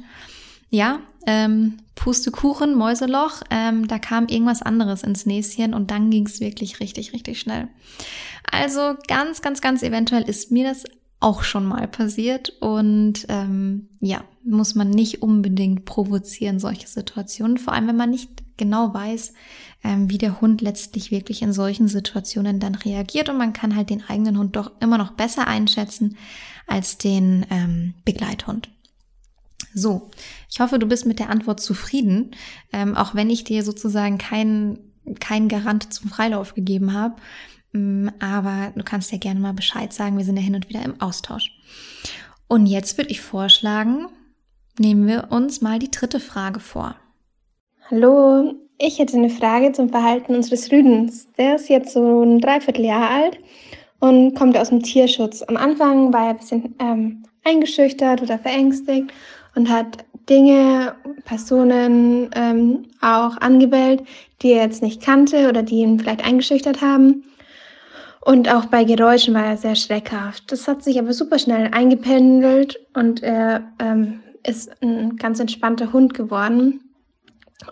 Ja, ähm, Pustekuchen, Mäuseloch, ähm, da kam irgendwas anderes ins Näschen und dann ging es wirklich richtig, richtig schnell. Also ganz, ganz, ganz eventuell ist mir das auch schon mal passiert und ähm, ja, muss man nicht unbedingt provozieren, solche Situationen, vor allem wenn man nicht genau weiß, ähm, wie der Hund letztlich wirklich in solchen Situationen dann reagiert und man kann halt den eigenen Hund doch immer noch besser einschätzen als den ähm, Begleithund. So, ich hoffe, du bist mit der Antwort zufrieden, ähm, auch wenn ich dir sozusagen keinen kein Garant zum Freilauf gegeben habe. Mm, aber du kannst ja gerne mal Bescheid sagen. Wir sind ja hin und wieder im Austausch. Und jetzt würde ich vorschlagen, nehmen wir uns mal die dritte Frage vor. Hallo, ich hätte eine Frage zum Verhalten unseres Rüdens. Der ist jetzt so ein Dreivierteljahr alt und kommt aus dem Tierschutz. Am Anfang war er ein bisschen ähm, eingeschüchtert oder verängstigt und hat Dinge, Personen ähm, auch angebellt, die er jetzt nicht kannte oder die ihn vielleicht eingeschüchtert haben. Und auch bei Geräuschen war er sehr schreckhaft. Das hat sich aber super schnell eingependelt und er ähm, ist ein ganz entspannter Hund geworden.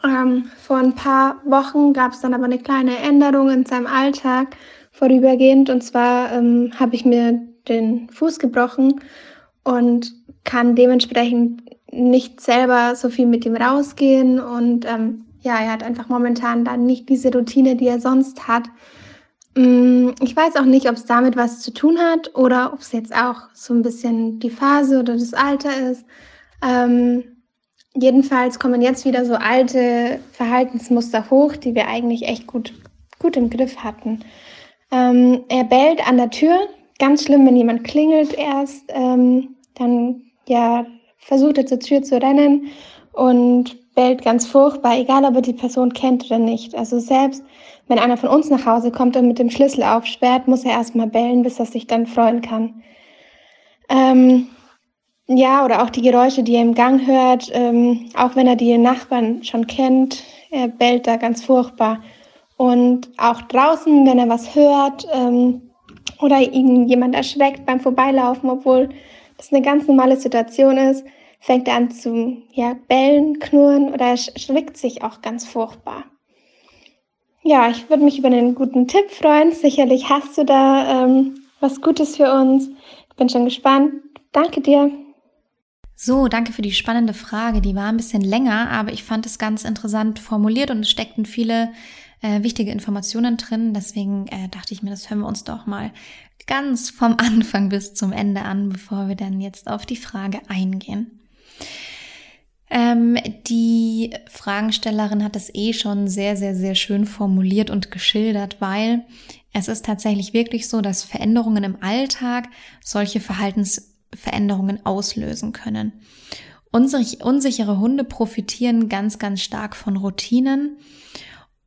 Ähm, vor ein paar Wochen gab es dann aber eine kleine Änderung in seinem Alltag vorübergehend. Und zwar ähm, habe ich mir den Fuß gebrochen und kann dementsprechend nicht selber so viel mit ihm rausgehen. Und ähm, ja, er hat einfach momentan dann nicht diese Routine, die er sonst hat. Mm, ich weiß auch nicht, ob es damit was zu tun hat oder ob es jetzt auch so ein bisschen die Phase oder das Alter ist. Ähm, jedenfalls kommen jetzt wieder so alte Verhaltensmuster hoch, die wir eigentlich echt gut, gut im Griff hatten. Ähm, er bellt an der Tür ganz schlimm, wenn jemand klingelt erst, ähm, dann ja versucht er zur Tür zu rennen und bellt ganz furchtbar, egal ob er die Person kennt oder nicht. Also selbst wenn einer von uns nach Hause kommt und mit dem Schlüssel aufsperrt, muss er erstmal bellen, bis er sich dann freuen kann. Ähm, ja, oder auch die Geräusche, die er im Gang hört, ähm, auch wenn er die Nachbarn schon kennt, er bellt da ganz furchtbar. Und auch draußen, wenn er was hört ähm, oder ihn jemand erschreckt beim Vorbeilaufen, obwohl das eine ganz normale Situation ist, fängt er an zu ja, bellen, knurren oder erschrickt sich auch ganz furchtbar. Ja, ich würde mich über einen guten Tipp freuen. Sicherlich hast du da ähm, was Gutes für uns. Ich bin schon gespannt. Danke dir. So, danke für die spannende Frage. Die war ein bisschen länger, aber ich fand es ganz interessant formuliert und es steckten viele äh, wichtige Informationen drin. Deswegen äh, dachte ich mir, das hören wir uns doch mal ganz vom Anfang bis zum Ende an, bevor wir dann jetzt auf die Frage eingehen. Ähm, die Fragenstellerin hat es eh schon sehr, sehr, sehr schön formuliert und geschildert, weil es ist tatsächlich wirklich so, dass Veränderungen im Alltag solche Verhaltensveränderungen auslösen können. Unsichere Hunde profitieren ganz, ganz stark von Routinen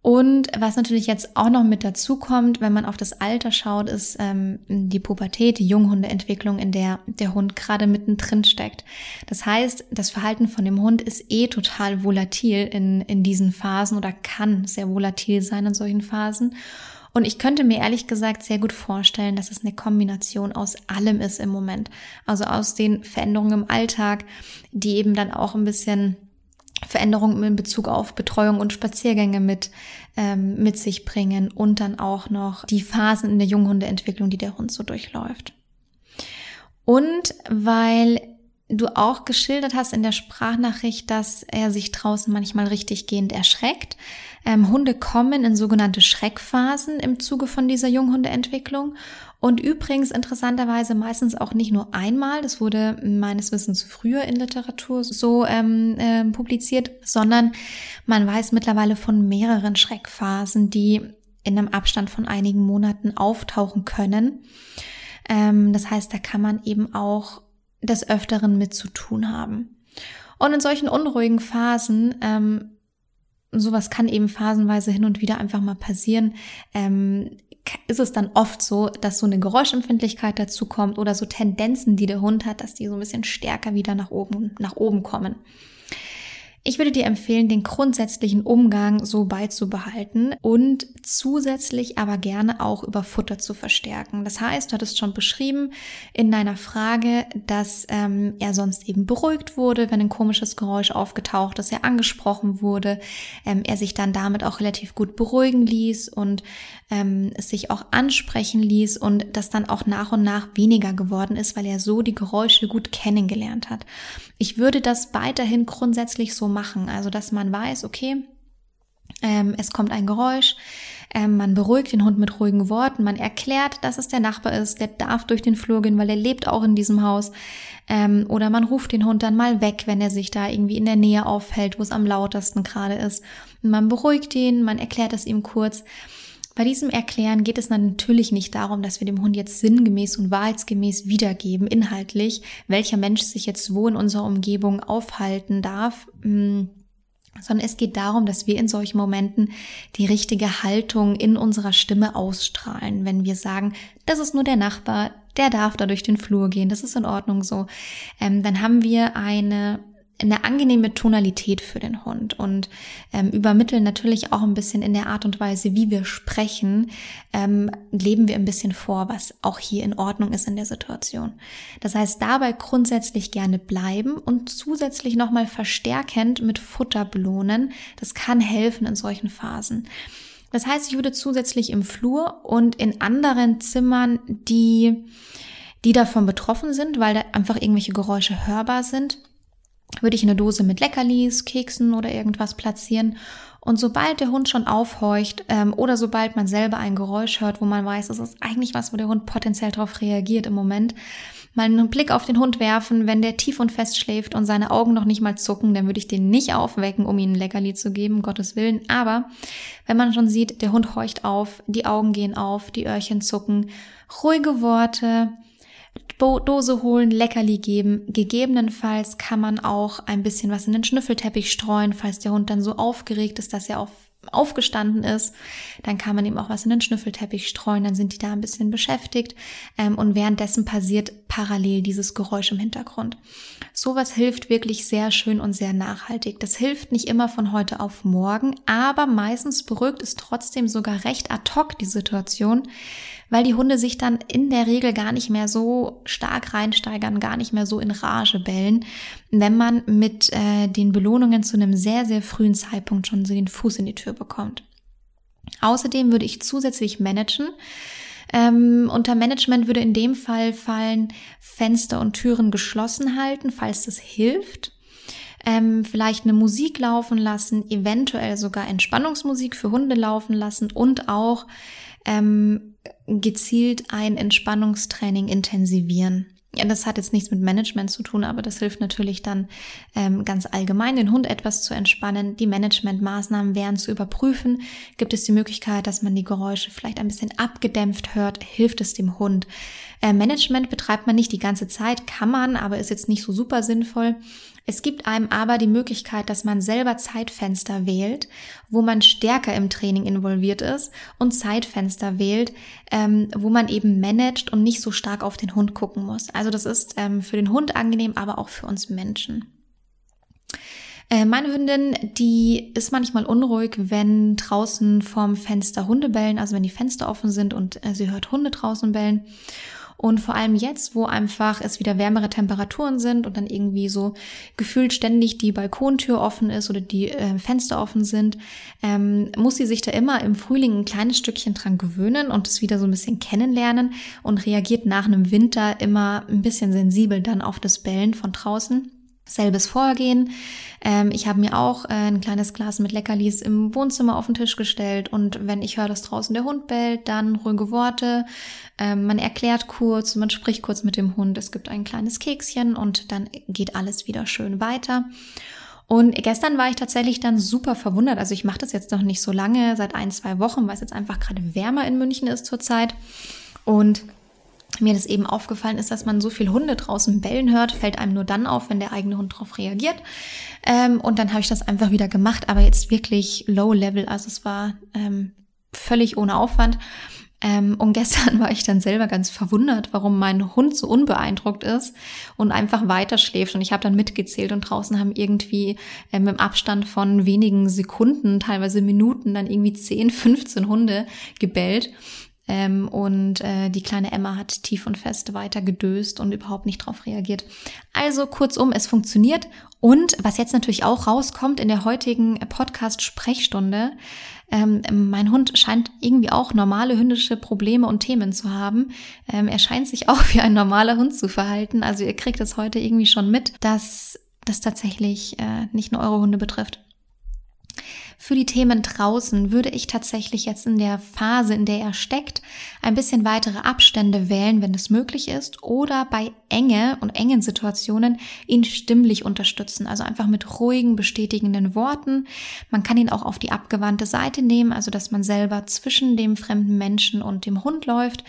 und was natürlich jetzt auch noch mit dazu kommt, wenn man auf das Alter schaut, ist ähm, die Pubertät, die Junghundeentwicklung, in der der Hund gerade mittendrin steckt. Das heißt, das Verhalten von dem Hund ist eh total volatil in, in diesen Phasen oder kann sehr volatil sein in solchen Phasen. Und ich könnte mir ehrlich gesagt sehr gut vorstellen, dass es eine Kombination aus allem ist im Moment. Also aus den Veränderungen im Alltag, die eben dann auch ein bisschen Veränderungen in Bezug auf Betreuung und Spaziergänge mit, ähm, mit sich bringen und dann auch noch die Phasen in der Junghundeentwicklung, die der Hund so durchläuft. Und weil du auch geschildert hast in der Sprachnachricht, dass er sich draußen manchmal richtig gehend erschreckt. Ähm, Hunde kommen in sogenannte Schreckphasen im Zuge von dieser Junghundeentwicklung und übrigens interessanterweise meistens auch nicht nur einmal, das wurde meines Wissens früher in Literatur so ähm, äh, publiziert, sondern man weiß mittlerweile von mehreren Schreckphasen, die in einem Abstand von einigen Monaten auftauchen können. Ähm, das heißt, da kann man eben auch des Öfteren mit zu tun haben. Und in solchen unruhigen Phasen ähm, sowas kann eben phasenweise hin und wieder einfach mal passieren, ähm, ist es dann oft so, dass so eine Geräuschempfindlichkeit dazu kommt oder so Tendenzen, die der Hund hat, dass die so ein bisschen stärker wieder nach oben, nach oben kommen. Ich würde dir empfehlen, den grundsätzlichen Umgang so beizubehalten und zusätzlich aber gerne auch über Futter zu verstärken. Das heißt, du hattest schon beschrieben in deiner Frage, dass ähm, er sonst eben beruhigt wurde, wenn ein komisches Geräusch aufgetaucht ist, er angesprochen wurde, ähm, er sich dann damit auch relativ gut beruhigen ließ und ähm, sich auch ansprechen ließ und das dann auch nach und nach weniger geworden ist, weil er so die Geräusche gut kennengelernt hat. Ich würde das weiterhin grundsätzlich so machen. Also, dass man weiß, okay, ähm, es kommt ein Geräusch, ähm, man beruhigt den Hund mit ruhigen Worten, man erklärt, dass es der Nachbar ist, der darf durch den Flur gehen, weil er lebt auch in diesem Haus. Ähm, oder man ruft den Hund dann mal weg, wenn er sich da irgendwie in der Nähe aufhält, wo es am lautesten gerade ist. Und man beruhigt ihn, man erklärt es ihm kurz. Bei diesem Erklären geht es natürlich nicht darum, dass wir dem Hund jetzt sinngemäß und wahrheitsgemäß wiedergeben, inhaltlich, welcher Mensch sich jetzt wo in unserer Umgebung aufhalten darf, mm, sondern es geht darum, dass wir in solchen Momenten die richtige Haltung in unserer Stimme ausstrahlen. Wenn wir sagen, das ist nur der Nachbar, der darf da durch den Flur gehen, das ist in Ordnung so, ähm, dann haben wir eine eine angenehme Tonalität für den Hund und ähm, übermitteln natürlich auch ein bisschen in der Art und Weise, wie wir sprechen, ähm, leben wir ein bisschen vor, was auch hier in Ordnung ist in der Situation. Das heißt, dabei grundsätzlich gerne bleiben und zusätzlich nochmal verstärkend mit Futter belohnen. Das kann helfen in solchen Phasen. Das heißt, ich würde zusätzlich im Flur und in anderen Zimmern, die, die davon betroffen sind, weil da einfach irgendwelche Geräusche hörbar sind, würde ich eine Dose mit Leckerlis, Keksen oder irgendwas platzieren. Und sobald der Hund schon aufhorcht ähm, oder sobald man selber ein Geräusch hört, wo man weiß, das ist eigentlich was, wo der Hund potenziell darauf reagiert im Moment, mal einen Blick auf den Hund werfen, wenn der tief und fest schläft und seine Augen noch nicht mal zucken, dann würde ich den nicht aufwecken, um ihm ein Leckerli zu geben, um Gottes Willen. Aber wenn man schon sieht, der Hund horcht auf, die Augen gehen auf, die Öhrchen zucken, ruhige Worte, Dose holen, Leckerli geben. Gegebenenfalls kann man auch ein bisschen was in den Schnüffelteppich streuen, falls der Hund dann so aufgeregt ist, dass er auf, aufgestanden ist. Dann kann man ihm auch was in den Schnüffelteppich streuen, dann sind die da ein bisschen beschäftigt. Ähm, und währenddessen passiert parallel dieses Geräusch im Hintergrund. Sowas hilft wirklich sehr schön und sehr nachhaltig. Das hilft nicht immer von heute auf morgen, aber meistens beruhigt es trotzdem sogar recht ad hoc die Situation, weil die Hunde sich dann in der Regel gar nicht mehr so stark reinsteigern, gar nicht mehr so in Rage bellen, wenn man mit äh, den Belohnungen zu einem sehr, sehr frühen Zeitpunkt schon so den Fuß in die Tür bekommt. Außerdem würde ich zusätzlich managen. Ähm, unter Management würde in dem Fall fallen, Fenster und Türen geschlossen halten, falls das hilft. Ähm, vielleicht eine Musik laufen lassen, eventuell sogar Entspannungsmusik für Hunde laufen lassen und auch ähm, gezielt ein Entspannungstraining intensivieren. Ja, das hat jetzt nichts mit Management zu tun, aber das hilft natürlich dann ähm, ganz allgemein, den Hund etwas zu entspannen. Die Managementmaßnahmen wären zu überprüfen. Gibt es die Möglichkeit, dass man die Geräusche vielleicht ein bisschen abgedämpft hört? Hilft es dem Hund? Äh, Management betreibt man nicht die ganze Zeit, kann man, aber ist jetzt nicht so super sinnvoll. Es gibt einem aber die Möglichkeit, dass man selber Zeitfenster wählt, wo man stärker im Training involviert ist und Zeitfenster wählt, ähm, wo man eben managt und nicht so stark auf den Hund gucken muss. Also das ist ähm, für den Hund angenehm, aber auch für uns Menschen. Äh, meine Hündin, die ist manchmal unruhig, wenn draußen vorm Fenster Hunde bellen, also wenn die Fenster offen sind und äh, sie hört Hunde draußen bellen. Und vor allem jetzt, wo einfach es wieder wärmere Temperaturen sind und dann irgendwie so gefühlt ständig die Balkontür offen ist oder die äh, Fenster offen sind, ähm, muss sie sich da immer im Frühling ein kleines Stückchen dran gewöhnen und es wieder so ein bisschen kennenlernen und reagiert nach einem Winter immer ein bisschen sensibel dann auf das Bellen von draußen. Selbes Vorgehen. Ähm, ich habe mir auch äh, ein kleines Glas mit Leckerlis im Wohnzimmer auf den Tisch gestellt und wenn ich höre, dass draußen der Hund bellt, dann ruhige Worte. Ähm, man erklärt kurz, man spricht kurz mit dem Hund. Es gibt ein kleines Kekschen und dann geht alles wieder schön weiter. Und gestern war ich tatsächlich dann super verwundert. Also ich mache das jetzt noch nicht so lange, seit ein, zwei Wochen, weil es jetzt einfach gerade wärmer in München ist zurzeit. Und mir das eben aufgefallen ist, dass man so viel Hunde draußen bellen hört, fällt einem nur dann auf, wenn der eigene Hund darauf reagiert. Ähm, und dann habe ich das einfach wieder gemacht, aber jetzt wirklich low level, also es war ähm, völlig ohne Aufwand. Ähm, und gestern war ich dann selber ganz verwundert, warum mein Hund so unbeeindruckt ist und einfach weiter schläft. Und ich habe dann mitgezählt und draußen haben irgendwie ähm, im Abstand von wenigen Sekunden, teilweise Minuten, dann irgendwie 10, 15 Hunde gebellt. Ähm, und äh, die kleine Emma hat tief und fest weiter gedöst und überhaupt nicht drauf reagiert. Also kurzum, es funktioniert. Und was jetzt natürlich auch rauskommt in der heutigen Podcast-Sprechstunde, ähm, mein Hund scheint irgendwie auch normale hündische Probleme und Themen zu haben. Ähm, er scheint sich auch wie ein normaler Hund zu verhalten. Also ihr kriegt es heute irgendwie schon mit, dass das tatsächlich äh, nicht nur eure Hunde betrifft. Für die Themen draußen würde ich tatsächlich jetzt in der Phase, in der er steckt, ein bisschen weitere Abstände wählen, wenn es möglich ist, oder bei Enge und engen Situationen ihn stimmlich unterstützen, also einfach mit ruhigen, bestätigenden Worten. Man kann ihn auch auf die abgewandte Seite nehmen, also dass man selber zwischen dem fremden Menschen und dem Hund läuft,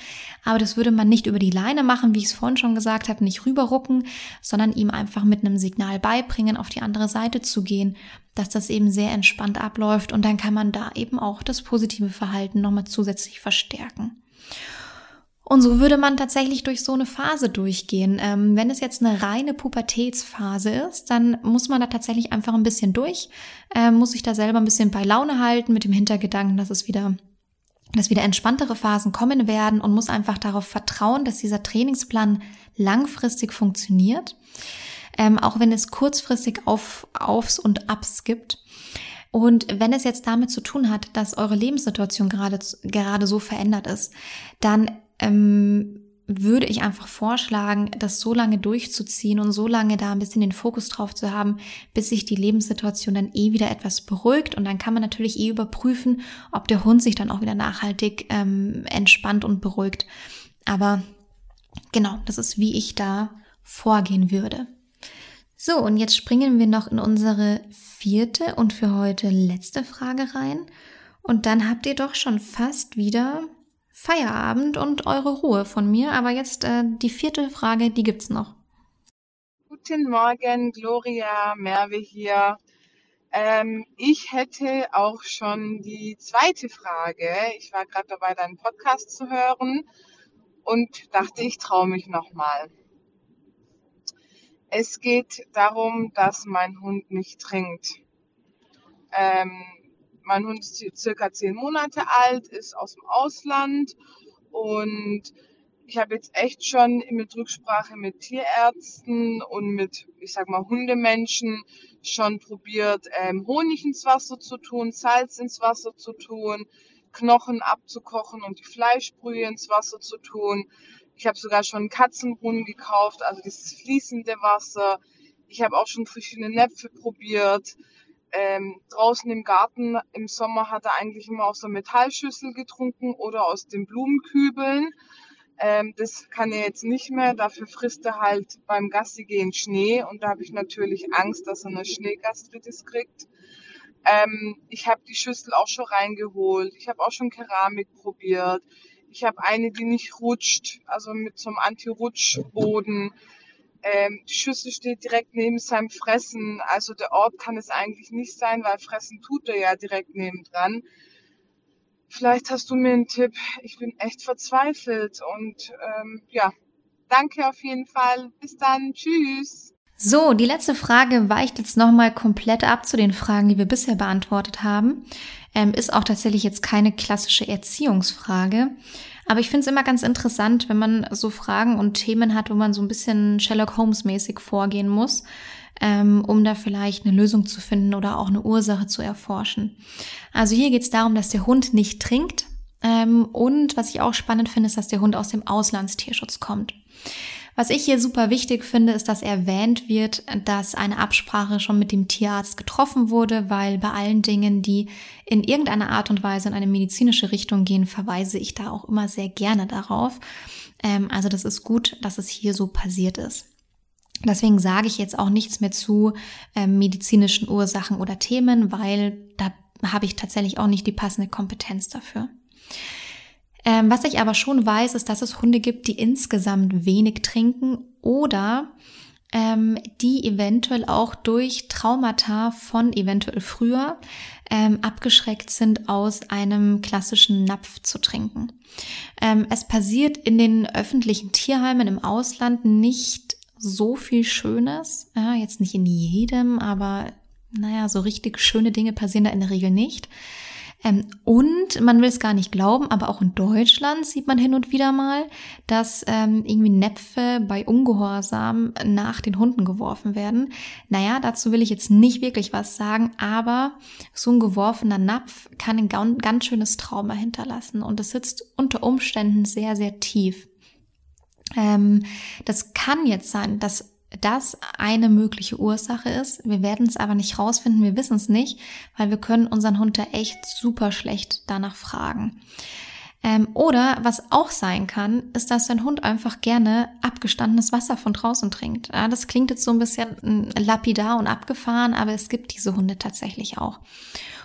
aber das würde man nicht über die Leine machen, wie ich es vorhin schon gesagt habe, nicht rüberrucken, sondern ihm einfach mit einem Signal beibringen, auf die andere Seite zu gehen dass das eben sehr entspannt abläuft und dann kann man da eben auch das positive Verhalten nochmal zusätzlich verstärken. Und so würde man tatsächlich durch so eine Phase durchgehen. Ähm, wenn es jetzt eine reine Pubertätsphase ist, dann muss man da tatsächlich einfach ein bisschen durch, äh, muss sich da selber ein bisschen bei Laune halten mit dem Hintergedanken, dass es wieder dass wieder entspanntere Phasen kommen werden und muss einfach darauf vertrauen, dass dieser Trainingsplan langfristig funktioniert ähm, auch wenn es kurzfristig auf, Aufs und Abs gibt. Und wenn es jetzt damit zu tun hat, dass eure Lebenssituation gerade, gerade so verändert ist, dann ähm, würde ich einfach vorschlagen, das so lange durchzuziehen und so lange da ein bisschen den Fokus drauf zu haben, bis sich die Lebenssituation dann eh wieder etwas beruhigt. Und dann kann man natürlich eh überprüfen, ob der Hund sich dann auch wieder nachhaltig ähm, entspannt und beruhigt. Aber genau, das ist, wie ich da vorgehen würde. So, und jetzt springen wir noch in unsere vierte und für heute letzte Frage rein. Und dann habt ihr doch schon fast wieder Feierabend und eure Ruhe von mir. Aber jetzt äh, die vierte Frage, die gibt's noch. Guten Morgen, Gloria Merve hier. Ähm, ich hätte auch schon die zweite Frage. Ich war gerade dabei, deinen Podcast zu hören und dachte, ich traue mich nochmal. Es geht darum, dass mein Hund nicht trinkt. Ähm, mein Hund ist circa zehn Monate alt, ist aus dem Ausland und ich habe jetzt echt schon mit Rücksprache mit Tierärzten und mit, ich sag mal, Hundemenschen schon probiert, ähm, Honig ins Wasser zu tun, Salz ins Wasser zu tun, Knochen abzukochen und die Fleischbrühe ins Wasser zu tun. Ich habe sogar schon Katzenbrunnen gekauft, also dieses fließende Wasser. Ich habe auch schon verschiedene Näpfe probiert. Ähm, draußen im Garten im Sommer hat er eigentlich immer aus der Metallschüssel getrunken oder aus den Blumenkübeln. Ähm, das kann er jetzt nicht mehr. Dafür frisst er halt beim Gassi gehen Schnee und da habe ich natürlich Angst, dass er eine Schneegastritis kriegt. Ähm, ich habe die Schüssel auch schon reingeholt. Ich habe auch schon Keramik probiert. Ich habe eine, die nicht rutscht, also mit so einem Anti-Rutschboden. Ähm, die Schüssel steht direkt neben seinem Fressen. Also der Ort kann es eigentlich nicht sein, weil Fressen tut er ja direkt nebendran. Vielleicht hast du mir einen Tipp. Ich bin echt verzweifelt und ähm, ja, danke auf jeden Fall. Bis dann. Tschüss. So, die letzte Frage weicht jetzt nochmal komplett ab zu den Fragen, die wir bisher beantwortet haben. Ähm, ist auch tatsächlich jetzt keine klassische Erziehungsfrage. Aber ich finde es immer ganz interessant, wenn man so Fragen und Themen hat, wo man so ein bisschen Sherlock Holmes-mäßig vorgehen muss, ähm, um da vielleicht eine Lösung zu finden oder auch eine Ursache zu erforschen. Also hier geht es darum, dass der Hund nicht trinkt. Ähm, und was ich auch spannend finde, ist, dass der Hund aus dem Auslandstierschutz kommt. Was ich hier super wichtig finde, ist, dass erwähnt wird, dass eine Absprache schon mit dem Tierarzt getroffen wurde, weil bei allen Dingen, die in irgendeiner Art und Weise in eine medizinische Richtung gehen, verweise ich da auch immer sehr gerne darauf. Ähm, also das ist gut, dass es hier so passiert ist. Deswegen sage ich jetzt auch nichts mehr zu ähm, medizinischen Ursachen oder Themen, weil da habe ich tatsächlich auch nicht die passende Kompetenz dafür. Ähm, was ich aber schon weiß, ist, dass es Hunde gibt, die insgesamt wenig trinken oder ähm, die eventuell auch durch Traumata von eventuell früher ähm, abgeschreckt sind, aus einem klassischen Napf zu trinken. Ähm, es passiert in den öffentlichen Tierheimen im Ausland nicht so viel Schönes. Ja, jetzt nicht in jedem, aber naja, so richtig schöne Dinge passieren da in der Regel nicht. Ähm, und man will es gar nicht glauben, aber auch in Deutschland sieht man hin und wieder mal, dass ähm, irgendwie Näpfe bei Ungehorsam nach den Hunden geworfen werden. Naja, dazu will ich jetzt nicht wirklich was sagen, aber so ein geworfener Napf kann ein ganz schönes Trauma hinterlassen und es sitzt unter Umständen sehr, sehr tief. Ähm, das kann jetzt sein, dass das eine mögliche Ursache ist. Wir werden es aber nicht rausfinden, wir wissen es nicht, weil wir können unseren Hund da echt super schlecht danach fragen. Ähm, oder was auch sein kann, ist, dass dein Hund einfach gerne abgestandenes Wasser von draußen trinkt. Ja, das klingt jetzt so ein bisschen hm, lapidar und abgefahren, aber es gibt diese Hunde tatsächlich auch.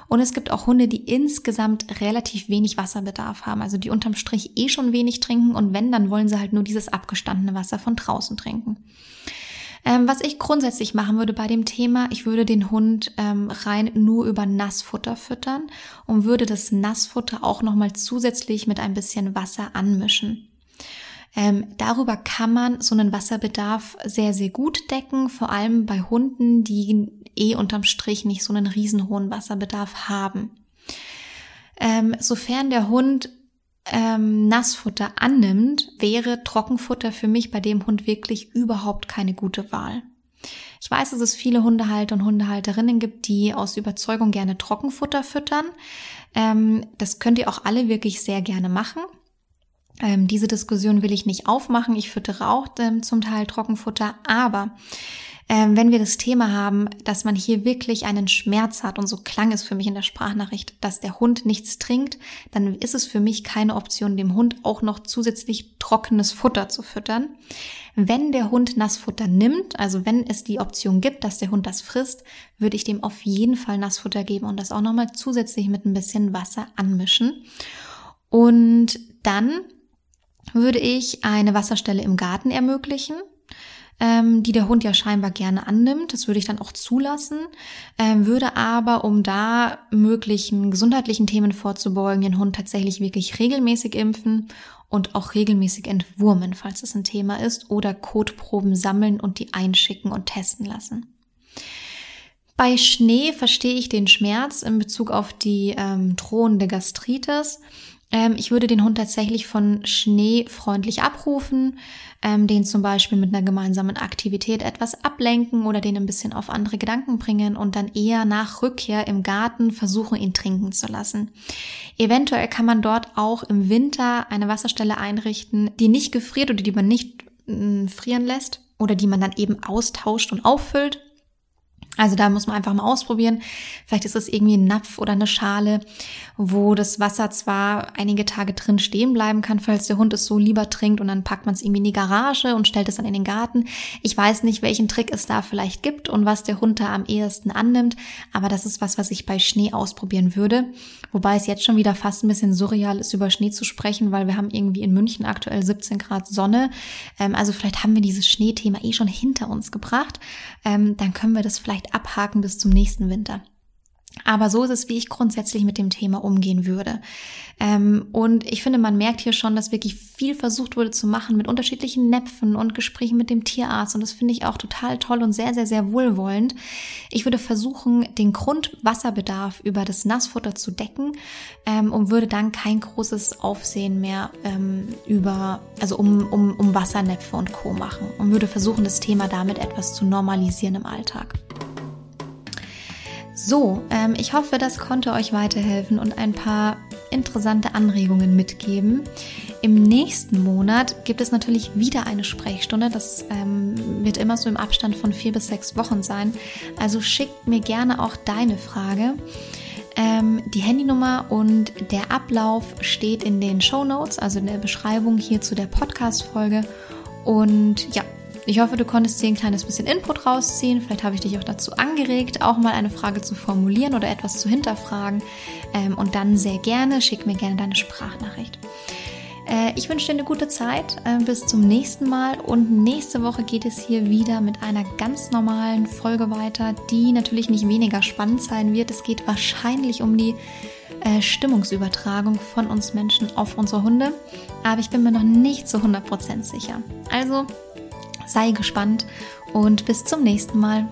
Und es gibt auch Hunde, die insgesamt relativ wenig Wasserbedarf haben, also die unterm Strich eh schon wenig trinken und wenn, dann wollen sie halt nur dieses abgestandene Wasser von draußen trinken. Ähm, was ich grundsätzlich machen würde bei dem Thema, ich würde den Hund ähm, rein nur über Nassfutter füttern und würde das Nassfutter auch nochmal zusätzlich mit ein bisschen Wasser anmischen. Ähm, darüber kann man so einen Wasserbedarf sehr, sehr gut decken, vor allem bei Hunden, die eh unterm Strich nicht so einen riesen hohen Wasserbedarf haben. Ähm, sofern der Hund ähm, Nassfutter annimmt, wäre Trockenfutter für mich bei dem Hund wirklich überhaupt keine gute Wahl. Ich weiß, dass es viele Hundehalter und Hundehalterinnen gibt, die aus Überzeugung gerne Trockenfutter füttern. Ähm, das könnt ihr auch alle wirklich sehr gerne machen. Ähm, diese Diskussion will ich nicht aufmachen. Ich füttere auch ähm, zum Teil Trockenfutter, aber wenn wir das Thema haben, dass man hier wirklich einen Schmerz hat und so klang es für mich in der Sprachnachricht, dass der Hund nichts trinkt, dann ist es für mich keine Option, dem Hund auch noch zusätzlich trockenes Futter zu füttern. Wenn der Hund Nassfutter nimmt, also wenn es die Option gibt, dass der Hund das frisst, würde ich dem auf jeden Fall Nassfutter geben und das auch nochmal zusätzlich mit ein bisschen Wasser anmischen. Und dann würde ich eine Wasserstelle im Garten ermöglichen ähm, die der Hund ja scheinbar gerne annimmt. Das würde ich dann auch zulassen, ähm, würde aber, um da möglichen gesundheitlichen Themen vorzubeugen, den Hund tatsächlich wirklich regelmäßig impfen und auch regelmäßig entwurmen, falls es ein Thema ist, oder Kotproben sammeln und die einschicken und testen lassen. Bei Schnee verstehe ich den Schmerz in Bezug auf die ähm, drohende Gastritis. Ähm, ich würde den Hund tatsächlich von Schnee freundlich abrufen, ähm, den zum Beispiel mit einer gemeinsamen Aktivität etwas ablenken oder den ein bisschen auf andere Gedanken bringen und dann eher nach Rückkehr im Garten versuchen, ihn trinken zu lassen. Eventuell kann man dort auch im Winter eine Wasserstelle einrichten, die nicht gefriert oder die man nicht mm, frieren lässt oder die man dann eben austauscht und auffüllt also da muss man einfach mal ausprobieren. Vielleicht ist es irgendwie ein Napf oder eine Schale, wo das Wasser zwar einige Tage drin stehen bleiben kann, falls der Hund es so lieber trinkt und dann packt man es irgendwie in die Garage und stellt es dann in den Garten. Ich weiß nicht, welchen Trick es da vielleicht gibt und was der Hund da am ehesten annimmt, aber das ist was, was ich bei Schnee ausprobieren würde. Wobei es jetzt schon wieder fast ein bisschen surreal ist, über Schnee zu sprechen, weil wir haben irgendwie in München aktuell 17 Grad Sonne. Ähm, also vielleicht haben wir dieses Schneethema eh schon hinter uns gebracht. Ähm, dann können wir das vielleicht vielleicht abhaken bis zum nächsten Winter. Aber so ist es, wie ich grundsätzlich mit dem Thema umgehen würde. Ähm, und ich finde, man merkt hier schon, dass wirklich viel versucht wurde zu machen mit unterschiedlichen Näpfen und Gesprächen mit dem Tierarzt. Und das finde ich auch total toll und sehr, sehr, sehr wohlwollend. Ich würde versuchen, den Grundwasserbedarf über das Nassfutter zu decken ähm, und würde dann kein großes Aufsehen mehr ähm, über, also um, um, um Wassernäpfe und Co. machen und würde versuchen, das Thema damit etwas zu normalisieren im Alltag. So, ähm, ich hoffe, das konnte euch weiterhelfen und ein paar interessante Anregungen mitgeben. Im nächsten Monat gibt es natürlich wieder eine Sprechstunde. Das ähm, wird immer so im Abstand von vier bis sechs Wochen sein. Also schickt mir gerne auch deine Frage. Ähm, die Handynummer und der Ablauf steht in den Show Notes, also in der Beschreibung hier zu der Podcast-Folge. Und ja, ich hoffe, du konntest dir ein kleines bisschen Input rausziehen. Vielleicht habe ich dich auch dazu angeregt, auch mal eine Frage zu formulieren oder etwas zu hinterfragen. Ähm, und dann sehr gerne, schick mir gerne deine Sprachnachricht. Äh, ich wünsche dir eine gute Zeit. Äh, bis zum nächsten Mal. Und nächste Woche geht es hier wieder mit einer ganz normalen Folge weiter, die natürlich nicht weniger spannend sein wird. Es geht wahrscheinlich um die äh, Stimmungsübertragung von uns Menschen auf unsere Hunde. Aber ich bin mir noch nicht zu 100% sicher. Also sei gespannt und bis zum nächsten Mal.